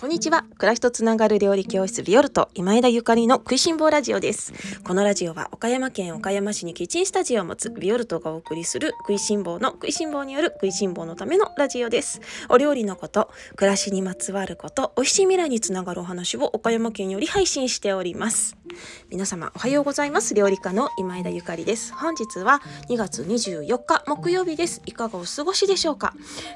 こんにちは。暮らしとつながる料理教室ビオルト今枝ゆかりの食いしん坊ラジオです。このラジオは岡山県岡山市にキッチンスタジオを持つビオルトがお送りする食いしん坊の食いしん坊による食いしん坊のためのラジオです。お料理のこと、暮らしにまつわること、美味しい未来につながるお話を岡山県より配信しております。皆様おはようございます。料理家の今枝ゆかりです。本日は2月24日木曜日です。いかがお過ごしでしょうか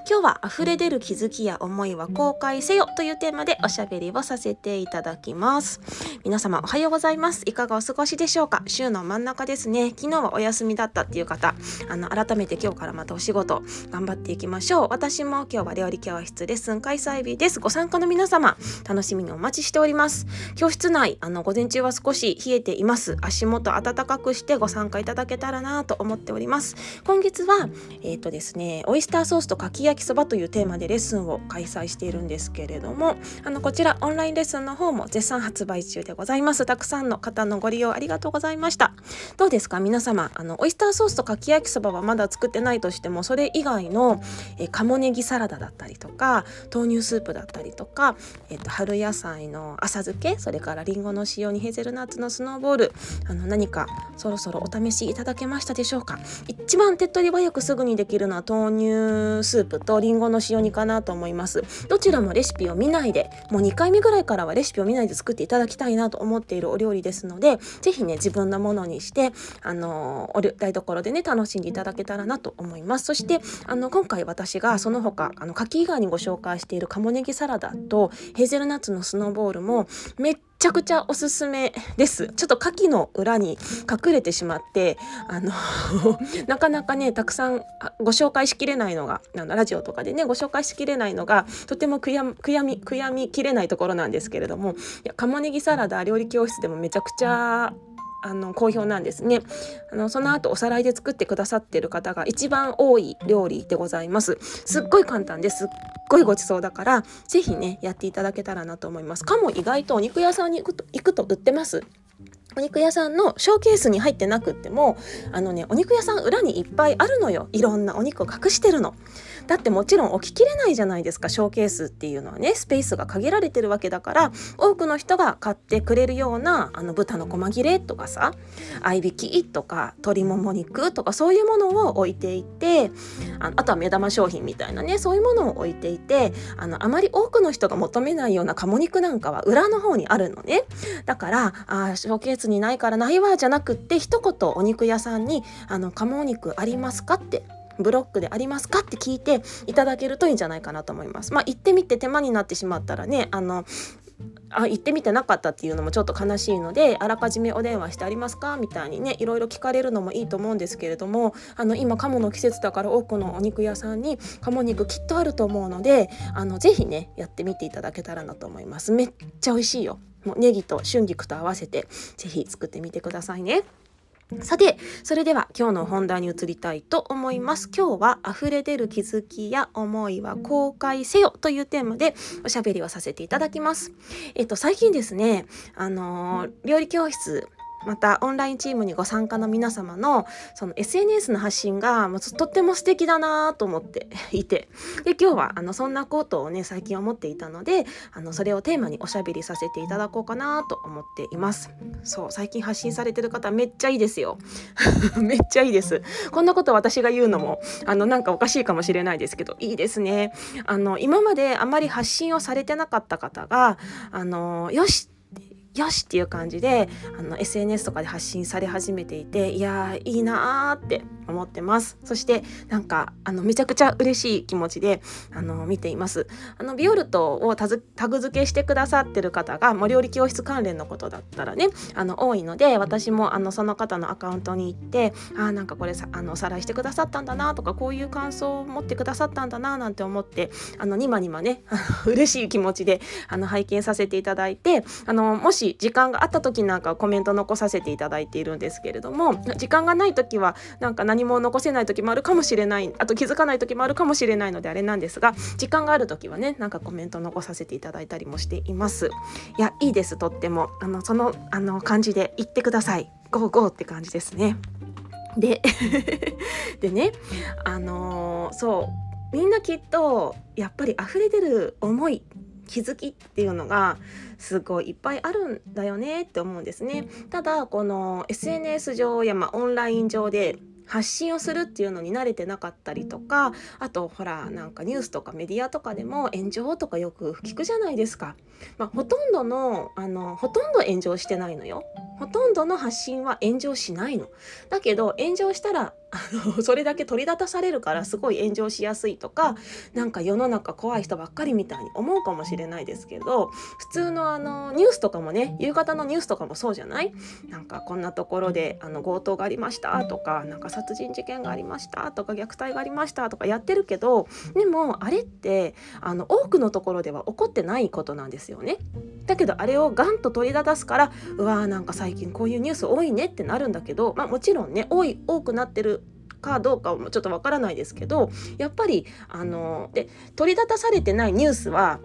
今日は溢れ出る気づきや思いは公開せよというテーマでおしゃべりをさせていただきます。皆様おはようございます。いかがお過ごしでしょうか？週の真ん中ですね。昨日はお休みだったっていう方あの改めて今日からまたお仕事頑張っていきましょう。私も今日は料理教室レッスン開催日です。ご参加の皆様楽しみにお待ちしております。教室内あの午前中は少し冷えています。足元暖かくしてご参加いただけたらなと思っております。今月はえっ、ー、とですねオイスターソースとかき焼きそばというテーマでレッスンを開催しているんですけれどもあのこちらオンラインレッスンの方も絶賛発売中でございます。たくさんの方のご利用ありがとうございました。どうですか？皆様あのオイスターソースとかき焼きそばはまだ作ってないとしてもそれ以外のえ鴨ネギサラダだったりとか豆乳スープだったりとか、えっと、春野菜の浅漬けそれからりんごの塩にヘーゼルナッツのスノーボールあの何かそろそろお試しいただけましたでしょうか？一番手っ取り早くすぐにできるのは豆乳スープとりんごの塩煮かなと思います。どちらもレシピを見ないでもう2回目ぐらいからはレシピを見ないで作っていただきたいなと思っているお料理ですので是非ね自分のものにしてあのお台所でね楽しんでいただけたらなと思います。そしてあの今回私がその他あの牡蠣以外にご紹介している鴨ネギサラダとヘーゼルナッツのスノーボールもめっちゃくちゃおすすめです。ちょっと牡蠣の裏に隠れてしまって、あの なかなかね、たくさんご紹介しきれないのが、あのラジオとかでね、ご紹介しきれないのが、とても悔や悔やみ、悔やみきれないところなんですけれども、いや、鴨ネギサラダ料理教室でもめちゃくちゃあの好評なんですね。あのその後おさらいで作ってくださってる方が一番多い料理でございます。すっごい簡単ですっごいごちそうだから是非ねやっていただけたらなと思います。かも意外とお肉屋さんに行くと行くと売ってます？お肉屋さんのショーケースに入ってなくってもあのねお肉屋さん裏にいっぱいあるのよ。いろんなお肉を隠してるの。だってもちろん置ききれないじゃないですかショーケースっていうのはね。スペースが限られてるわけだから多くの人が買ってくれるようなあの豚の細切れとかさ合いびきとか鶏もも肉とかそういうものを置いていてああとは目玉商品みたいなねそういうものを置いていてあのあまり多くの人が求めないような鴨肉なんかは裏の方にあるのね。だからあショーケースにないからないわじゃなくって一言お肉屋さんに「あの鴨肉ありますか?」ってブロックでありますかって聞いていただけるといいんじゃないかなと思います。まあ、行ってみて手間になってしまったらねあのあ行ってみてなかったっていうのもちょっと悲しいのであらかじめお電話してありますかみたいにねいろいろ聞かれるのもいいと思うんですけれどもあの今鴨の季節だから多くのお肉屋さんに鴨肉きっとあると思うのであのぜひねやってみていただけたらなと思いますめっちゃ美味しいよもうネギと春菊と合わせて是非作ってみてくださいね。さて、それでは今日の本題に移りたいと思います。今日は溢れ出る気づきや思いは公開せよというテーマでおしゃべりをさせていただきます。えっと、最近ですね、あのー、料理教室またオンラインチームにご参加の皆様のその SNS の発信がとっても素敵だなと思って いて。で今日はあのそんなことをね最近思っていたのであのそれをテーマにおしゃべりさせていただこうかなと思っています。そう最近発信されてる方めっちゃいいですよ。めっちゃいいです。こんなこと私が言うのもあのなんかおかしいかもしれないですけどいいですね。あの今まであまり発信をされてなかった方があのよしよしっていう感じであの SNS とかで発信され始めていていやいいなーって思ってます。そしてなんかあのめちゃくちゃ嬉しい気持ちであの見ています。あのビオルトをタグ付けしてくださってる方がもう料理教室関連のことだったらねあの多いので私もあのその方のアカウントに行ってあなんかこれさあのおさらいしてくださったんだなとかこういう感想を持ってくださったんだななんて思ってあのニマニマね 嬉しい気持ちであの拝見させていただいてあのもしし時間があった時なんかコメント残させていただいているんですけれども時間がない時はなんか何も残せない時もあるかもしれないあと気づかない時もあるかもしれないのであれなんですが時間がある時はねなんかコメント残させていただいたりもしています。いやいいですとっても。あのそのあの感じで言ってください。ゴーゴーって感じですね。で でねあのー、そう。みんなきっとやっぱり溢れ出る思い気づきっていうのがすごいいっぱいあるんだよねって思うんですね。ただこの SNS 上やまあオンライン上で発信をするっていうのに慣れてなかったりとかあとほらなんかニュースとかメディアとかでも炎上とかよく聞くじゃないですか。まあ、ほとんどのあのほとんど炎上してないのよ。ほとんどの発信は炎上しないの。だけど炎上したらあの それだけ取り立たされるからすごい炎上しやすいとかなんか世の中怖い人ばっかりみたいに思うかもしれないですけど普通のあのニュースとかもね夕方のニュースとかもそうじゃない？なんかこんなところであの強盗がありましたとかなんか殺人事件がありましたとか虐待がありましたとかやってるけどでもあれってあの多くのところでは起こってないことなんですよね。だけどあれをガンと取り立たすからうわーなんか最近こういうニュース多いねってなるんだけど、まあ、もちろんね多い多くなってるかどうかもちょっとわからないですけどやっぱりあので取り立たされてないニュースは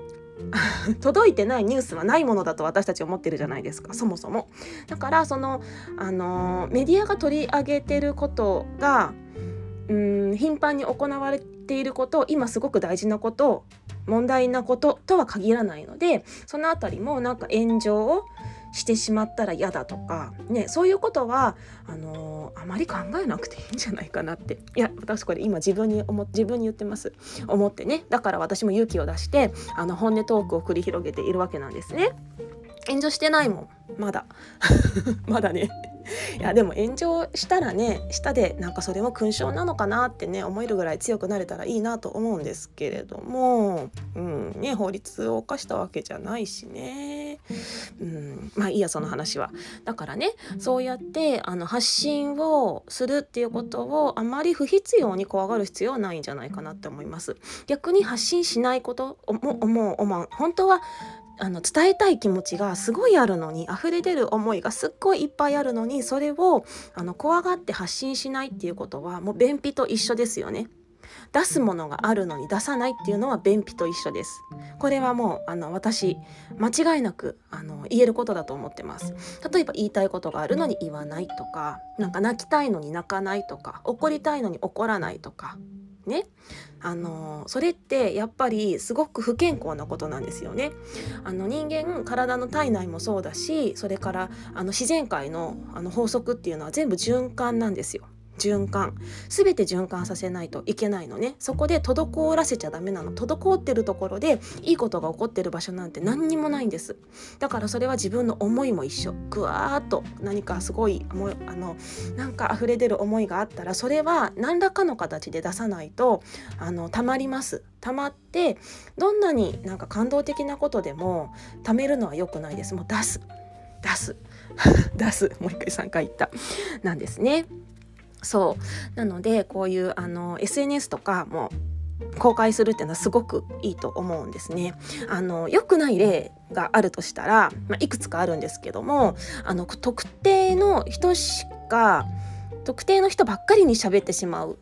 届いてないニュースはないものだと私たち思ってるじゃないですかそもそも。だからそのあのメディアが取り上げてることがうん頻繁に行われていること今すごく大事なこと問題なこととは限らないのでその辺りもなんか炎上をしてしまったら嫌だとか、ね、そういうことはあのー、あまり考えなくていいんじゃないかなって。いや私これ今自分に思自分に言ってます。思ってね。だから私も勇気を出してあの本音トークを繰り広げているわけなんですね。炎上してないもん。まだ。まだね。いやでも炎上したらね下でなんかそれも勲章なのかなってね思えるぐらい強くなれたらいいなと思うんですけれども、うんね、法律を犯したわけじゃないしね、うん、まあいいやその話は。だからねそうやってあの発信をするっていうことをあまり不必要に怖がる必要はないんじゃないかなって思います。逆に発信しないことも思う本当はあの伝えたい気持ちがすごいあるのに溢れ出る思いがすっごいいっぱいあるのにそれをあの怖がって発信しないっていうことはもう便秘と一緒ですよね。出すものがあるのに出さないっていうのは便秘と一緒です。これはもうあの私間違いなくあの言えることだと思ってます。例えば言いたいことがあるのに言わないとか、なんか泣きたいのに泣かないとか、怒りたいのに怒らないとか、ねあのそれってやっぱりすごく不健康なことなんですよね。あの人間体の体内もそうだしそれからあの自然界のあの法則っていうのは全部循環なんですよ。循環。全て循環させないといけないのね。そこで滞らせちゃダメなの。滞ってるところでいいことが起こってる場所なんて何にもないんです。だからそれは自分の思いも一緒。ぐわーっと何かすごいあのなんか溢れ出る思いがあったらそれは何らかの形で出さないとあの溜まります。溜まってどんなになんか感動的なことでも溜めるのは良くないです。もう出す。出す。出す。もう一回3回言った。なんですね。そうなのでこういうあの SNS とかも公開するっていうのはすごくいいと思うんですね。あの良くない例があるとしたら、まあ、いくつかあるんですけどもあの特定の人しか特定の人ばっかりに喋ってしまう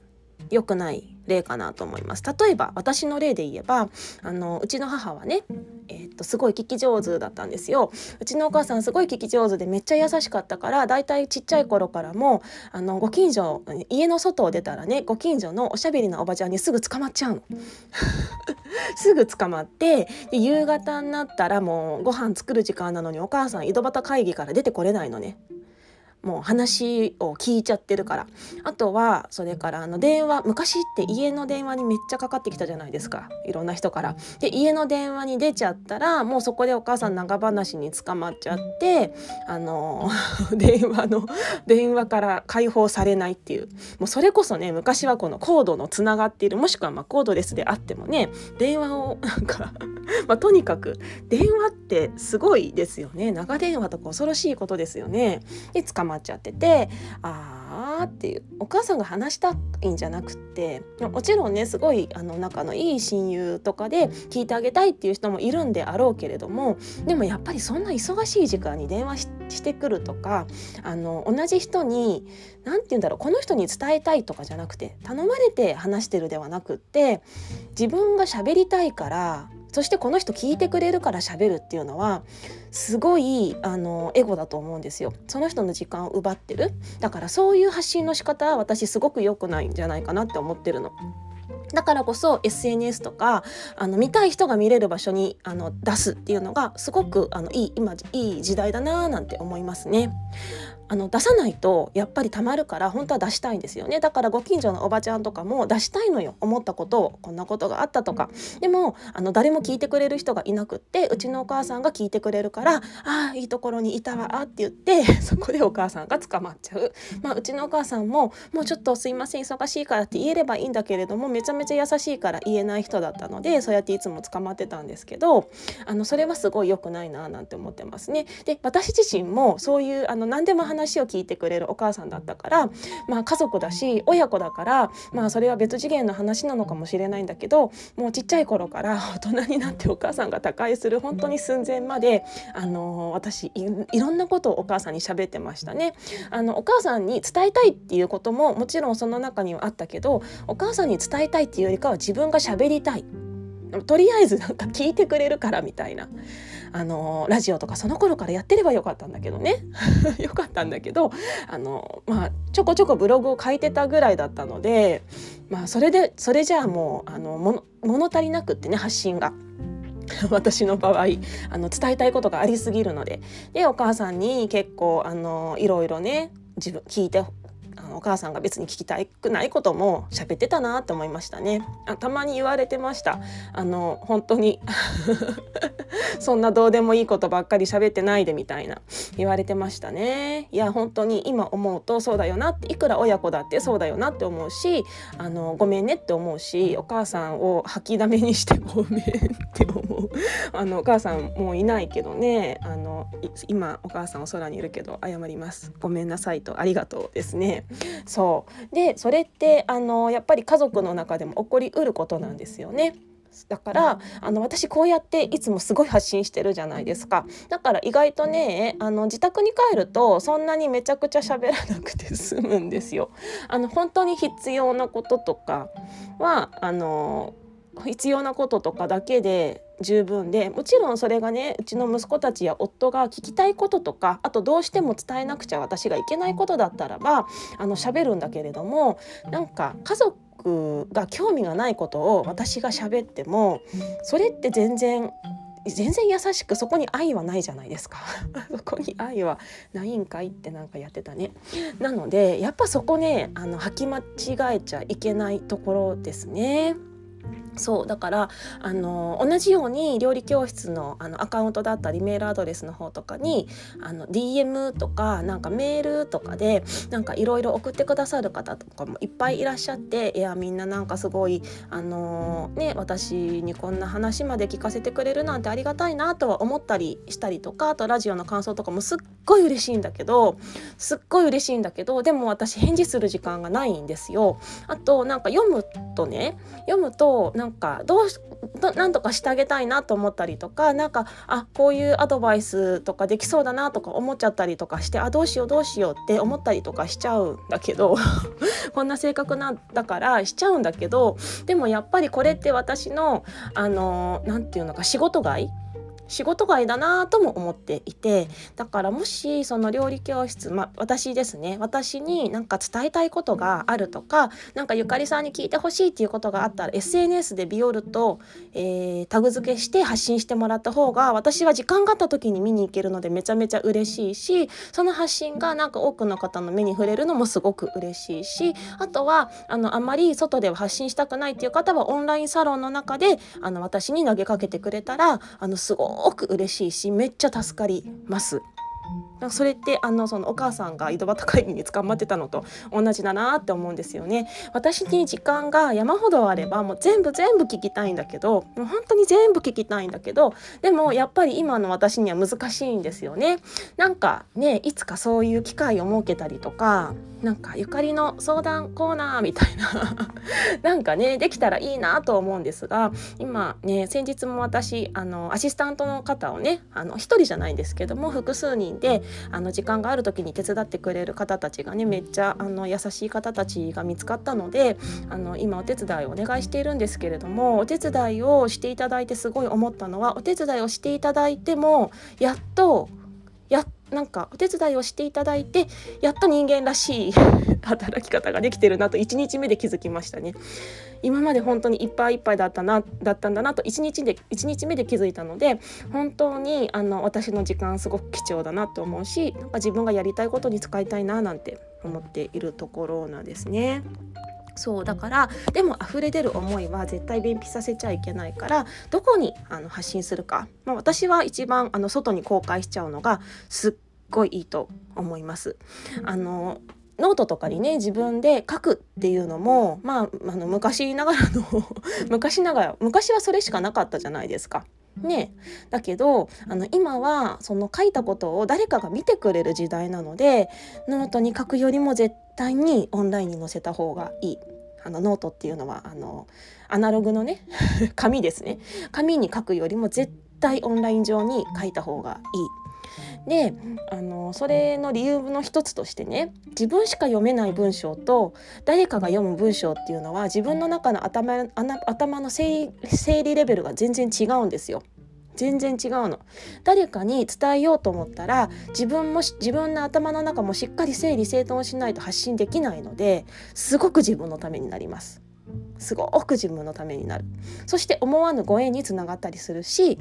良くない例かなと思います例えば私の例で言えばあのうちの母はねえ、っとすごい聞き上手だったんですよ。うちのお母さんすごい聞き上手でめっちゃ優しかったからだいたいちっちゃい頃からもあのご近所家の外を出たらねご近所のおしゃべりなおばちゃんにすぐ捕まっちゃうの。すぐ捕まってで夕方になったらもうご飯作る時間なのにお母さん井戸端会議から出てこれないのね。もう話を聞いちゃってるからあとはそれからあの電話昔って家の電話にめっちゃかかってきたじゃないですかいろんな人から。で家の電話に出ちゃったらもうそこでお母さん長話に捕まっちゃってあの 電話の電話から解放されないっていうもうそれこそね昔はこのコードのつながっているもしくはまコードレスであってもね電話をなんか ま、とにかく電話ってすごいですよね長電話とか恐ろしいことですよね。で捕まっちゃっててあーっていうお母さんが話したいんじゃなくってもちろんねすごいあの仲のいい親友とかで聞いてあげたいっていう人もいるんであろうけれどもでもやっぱりそんな忙しい時間に電話してくるとかあの同じ人に何て言うんだろうこの人に伝えたいとかじゃなくて頼まれて話してるではなくって自分が喋りたいからそしてこの人聞いてくれるから喋るっていうのはすごいあのエゴだと思うんですよその人の時間を奪ってるだからそういう発信の仕方は私すごく良くないんじゃないかなって思ってるの。だからこそ SNS とかあの見たい人が見れる場所にあの出すっていうのがすごくあのいい今いい時代だなーなんて思いますね。あの出さないとやっぱりたまるから本当は出したいんですよね。だからご近所のおばちゃんとかも出したいのよ思ったことをこんなことがあったとか。でもあの誰も聞いてくれる人がいなくってうちのお母さんが聞いてくれるから「ああいいところにいたわ」って言って そこでお母さんが捕まっちゃう、まあ、うちのお母さんも「もうちょっとすいません忙しいから」って言えればいいんだけれどもめちゃめちゃ優しいから言えない人だったのでそうやっていつも捕まってたんですけどあのそれはすごい良くないななんて思ってますね。で私自身もそういうあの何でも話話を聞いてくれるお母さんだったから、まあ、家族だし親子だから、まあ、それは別次元の話なのかもしれないんだけどもうちっちゃい頃から大人になってお母さんが他界する本当に寸前まで、あの私いろんなことをお母さんに喋ってましたね。あのお母さんに伝えたいっていうことももちろんその中にはあったけどお母さんに伝えたいっていうよりかは自分が喋りたい。とりあえずなんか聞いてくれるからみたいなあのラジオとかその頃からやってればよかったんだけどね。よかったんだけどあの、まあ、ちょこちょこブログを書いてたぐらいだったので、まあ、それでそれじゃあもうあの物物足りなくってね発信が。私の場合あの伝えたいことがありすぎるので。でお母さんに結構あのいろいろね自分聞いてあのお母さんが別に聞きたくないことも喋ってたなって思いましたね。あたまに言われてました。あの本当に。そんなどうでもいいことばっかり喋ってないでみたいな。言われてましたね。いや本当に今思うとそうだよなっていくら親子だってそうだよなって思うしあのごめんねって思うしお母さんを吐きだめにしてごめんって思う。あのお母さんもういないけどね。あの今お母さんお空にいるけど謝ります。ごめんなさいと。ありがとうですね。そうでそれってあのやっぱり家族の中でも起こりうることなんですよね。だからあの私こうやっていつもすごい発信してるじゃないですかだから意外とねあの自宅に帰るとそんなにめちゃくちゃ喋らなくて済むんですよ。あの本当に必要なこととかはあの必要なこととかだけで十分でもちろんそれがねうちの息子たちや夫が聞きたいこととかあとどうしても伝えなくちゃ私がいけないことだったらばあの喋るんだけれどもなんか家族が興味がないことを私が喋ってもそれって全然全然優しくそこに愛はないじゃないですか。そこに愛はないんかいってなんかやってたね。なのでやっぱそこねあの履き間違えちゃいけないところですね。そうだからあの同じように料理教室のあのアカウントだったりメールアドレスの方とかにあの DM とかなんかメールとかでなんかいろいろ送ってくださる方とかもいっぱいいらっしゃっていやみんななんかすごいあのね私にこんな話まで聞かせてくれるなんてありがたいなとは思ったりしたりとかあとラジオの感想とかもすっごい嬉しいんだけどすっごい嬉しいんだけどでも私返事する時間がないんですよ。あとなんか読むとね読むとなんかどうなんとかしてあげたいなと思ったりとかなんかあこういうアドバイスとかできそうだなとか思っちゃったりとかしてあどうしようどうしようって思ったりとかしちゃうんだけど こんな性格なんだからしちゃうんだけどでもやっぱりこれって私のあの何て言うのか仕事外仕事外だなとも思っていてだからもしその料理教室まあ私ですね。私になんか伝えたいことがあるとか何かゆかりさんに聞いてほしいっていうことがあったら SNS でビオルと、えー、タグ付けして発信してもらった方が私は時間があった時に見に行けるのでめちゃめちゃ嬉しいしその発信がなんか多くの方の目に触れるのもすごく嬉しいしあとはあのあんまり外では発信したくないっていう方はオンラインサロンの中であの私に投げかけてくれたらあのすごごく嬉しいしめっちゃ助かります。かそれってあのそのお母さんが井戸端会議に捕まってたのと同じだなって思うんですよね。私に時間が山ほどあればもう全部全部聞きたいんだけどもう本当に全部聞きたいんだけどでもやっぱり今の私には難しいんですよね。なんかねいつかそういう機会を設けたりとかなんかゆかりの相談コーナーみたいななんかねできたらいいなと思うんですが今ね先日も私あのアシスタントの方をねあの1人じゃないんですけども複数人であの時間がある時に手伝ってくれる方たちがねめっちゃあの優しい方たちが見つかったのであの今お手伝いをお願いしているんですけれどもお手伝いをしていただいてすごい思ったのはお手伝いをしていただいてもやっとやっなんかお手伝いをしていただいてやっと人間らしい 働き方ができてるなと1日目で気づきましたね。今まで本当にいっぱいいっぱいだったなだったんだなと1日で1日目で気づいたので本当にあの私の時間すごく貴重だなと思うしなんか自分がやりたいことに使いたいななんて思っているところなんですね。そうだからでも溢れ出る思いは絶対便秘させちゃいけないからどこにあの発信するか、まあ、私は一番あの外に公開しちゃうのがすっごいいいと思います。あのノートとかにね自分で書くっていうのもまああの昔ながらの 昔ながら昔はそれしかなかったじゃないですか。ね、だけどあの今はその書いたことを誰かが見てくれる時代なのでノートに書くよりも絶対にオンラインに載せた方がいい。あのノートっていうのはあのアナログのね 紙ですね紙に書くよりも絶対オンライン上に書いた方がいい。であのそれの理由の一つとしてね自分しか読めない文章と誰かが読む文章っていうのは自分の中の頭頭の整理レベルが全然違うんですよ。全然違うの。誰かに伝えようと思ったら自分も自分の頭の中もしっかり整理整頓しないと発信できないのですごく自分のためになります。すごく自分のためになる。そして思わぬご縁につながったりするし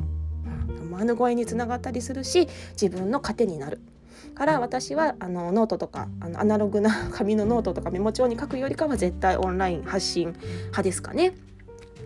思わぬご縁につながったりするし自分の糧になるから私はあのノートとかあのアナログな紙のノートとかメモ帳に書くよりかは絶対オンライン発信派ですかね。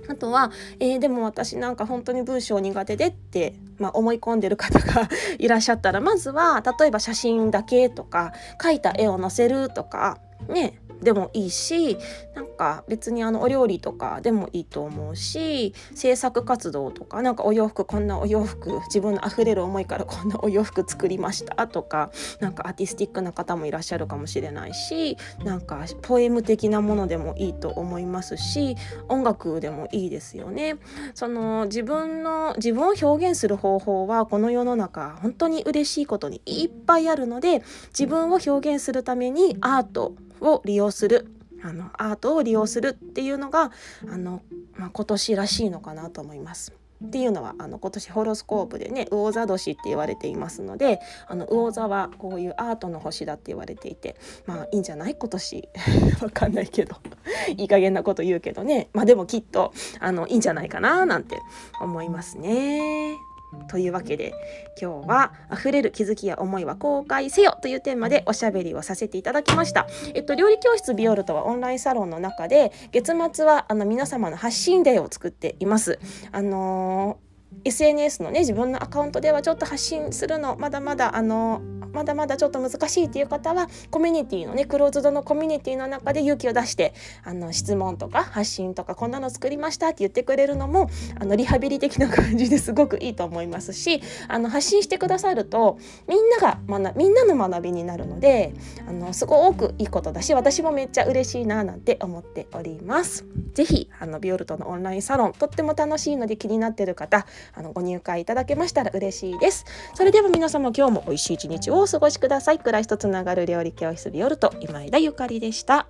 あとは、えー、でも私なんか本当に文章苦手でって、まあ、思い込んでる方が いらっしゃったらまずは例えば写真だけとか描いた絵を載せるとかねでもいいしなんか別にあのお料理とかでもいいと思うし制作活動とかなんかお洋服こんなお洋服自分の溢れる思いから こんなお洋服作りましたとかなんかアーティスティックな方もいらっしゃるかもしれないしなんかポエム的なものでもいいと思いますし音楽でもいいですよね。その自分の自分を表現する方法はこの世の中本当に嬉しいことにいっぱいあるので自分を表現するためにアートを利用するあのアートを利用するっていうのがあの、まあ、今年らしいのかなと思います。っていうのはあの今年ホロスコープでね魚座年って言われていますのであの魚座はこういうアートの星だって言われていてまあいいんじゃない？今年 わかんないけどいい加減なこと言うけどねまあでもきっとあのいいんじゃないかななんて思いますね。というわけで今日は「溢れる気づきや思いは公開せよ」というテーマでおしゃべりをさせていただきました。えっと、料理教室ビオルトはオンラインサロンの中で月末はあの皆様の発信デーを作っています。あのー SNS のね自分のアカウントではちょっと発信するのまだまだあのまだまだちょっと難しいっていう方はコミュニティのねクローズドのコミュニティの中で勇気を出してあの質問とか発信とかこんなの作りましたって言ってくれるのもあのリハビリ的な感じですごくいいと思いますしあの発信してくださるとみんなが学みんなの学びになるのであのすごくいいことだし私もめっちゃ嬉しいななんて思っております。ぜひあのビオルトのオンラインサロンとっても楽しいので気になってる方あのご入会いただけましたら嬉しいです。それでは皆様今日も美味しい一日をお過ごしください。暮らしとつながる料理教室ビオルト今枝ゆかりでした。